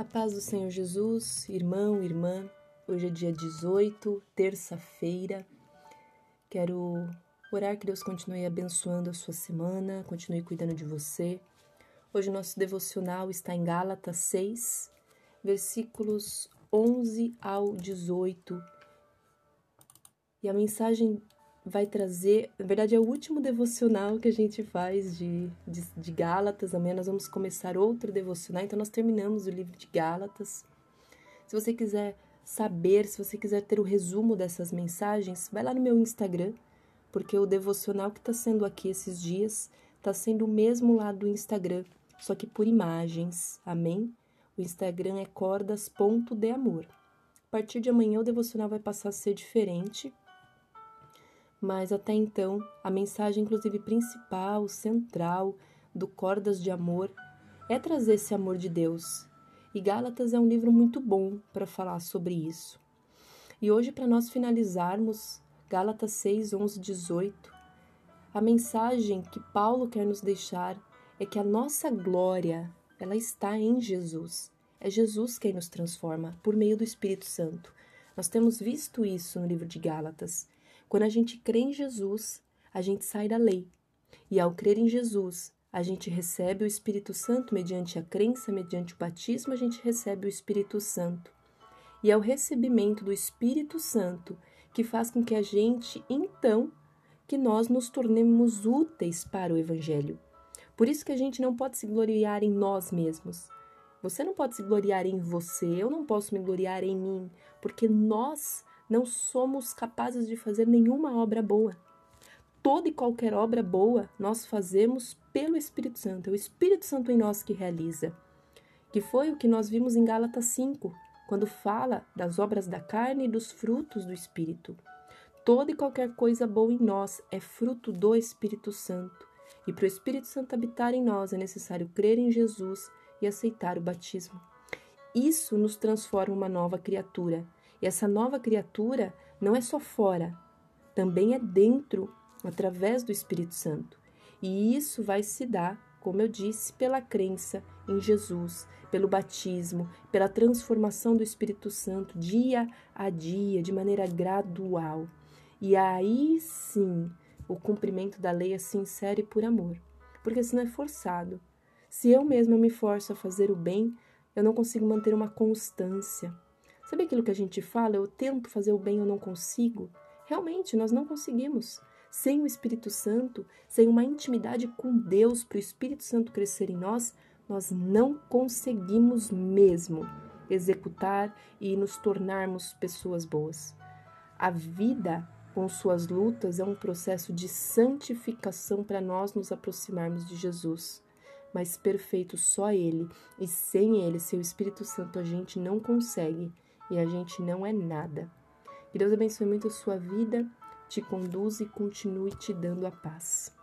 A paz do Senhor Jesus, irmão, irmã. Hoje é dia 18, terça-feira. Quero orar que Deus continue abençoando a sua semana, continue cuidando de você. Hoje nosso devocional está em Gálatas 6, versículos 11 ao 18. E a mensagem vai trazer, na verdade é o último devocional que a gente faz de, de, de, Gálatas, amanhã nós vamos começar outro devocional, então nós terminamos o livro de Gálatas. Se você quiser saber, se você quiser ter o resumo dessas mensagens, vai lá no meu Instagram, porque o devocional que está sendo aqui esses dias está sendo o mesmo lá do Instagram, só que por imagens, amém? O Instagram é cordas.deamor. A partir de amanhã o devocional vai passar a ser diferente, mas até então a mensagem, inclusive principal, central do Cordas de Amor é trazer esse amor de Deus. E Gálatas é um livro muito bom para falar sobre isso. E hoje, para nós finalizarmos Gálatas 6, 11, 18, a mensagem que Paulo quer nos deixar é que a nossa glória ela está em Jesus. É Jesus quem nos transforma por meio do Espírito Santo. Nós temos visto isso no livro de Gálatas. Quando a gente crê em Jesus, a gente sai da lei. E ao crer em Jesus, a gente recebe o Espírito Santo mediante a crença, mediante o batismo, a gente recebe o Espírito Santo. E é o recebimento do Espírito Santo que faz com que a gente, então, que nós nos tornemos úteis para o Evangelho. Por isso que a gente não pode se gloriar em nós mesmos. Você não pode se gloriar em você, eu não posso me gloriar em mim, porque nós não somos capazes de fazer nenhuma obra boa. Toda e qualquer obra boa nós fazemos pelo Espírito Santo, é o Espírito Santo em nós que realiza. Que foi o que nós vimos em Gálatas 5, quando fala das obras da carne e dos frutos do Espírito. Toda e qualquer coisa boa em nós é fruto do Espírito Santo. E para o Espírito Santo habitar em nós é necessário crer em Jesus e aceitar o batismo. Isso nos transforma uma nova criatura e essa nova criatura não é só fora, também é dentro, através do Espírito Santo. E isso vai se dar, como eu disse, pela crença em Jesus, pelo batismo, pela transformação do Espírito Santo dia a dia, de maneira gradual. E aí sim, o cumprimento da lei é sincero e por amor, porque senão é forçado. Se eu mesma me forço a fazer o bem, eu não consigo manter uma constância. Sabe aquilo que a gente fala? Eu tento fazer o bem, eu não consigo. Realmente, nós não conseguimos. Sem o Espírito Santo, sem uma intimidade com Deus, para o Espírito Santo crescer em nós, nós não conseguimos mesmo executar e nos tornarmos pessoas boas. A vida, com suas lutas, é um processo de santificação para nós nos aproximarmos de Jesus. Mas perfeito só Ele, e sem Ele, seu Espírito Santo, a gente não consegue e a gente não é nada. Que Deus abençoe muito a sua vida, te conduza e continue te dando a paz.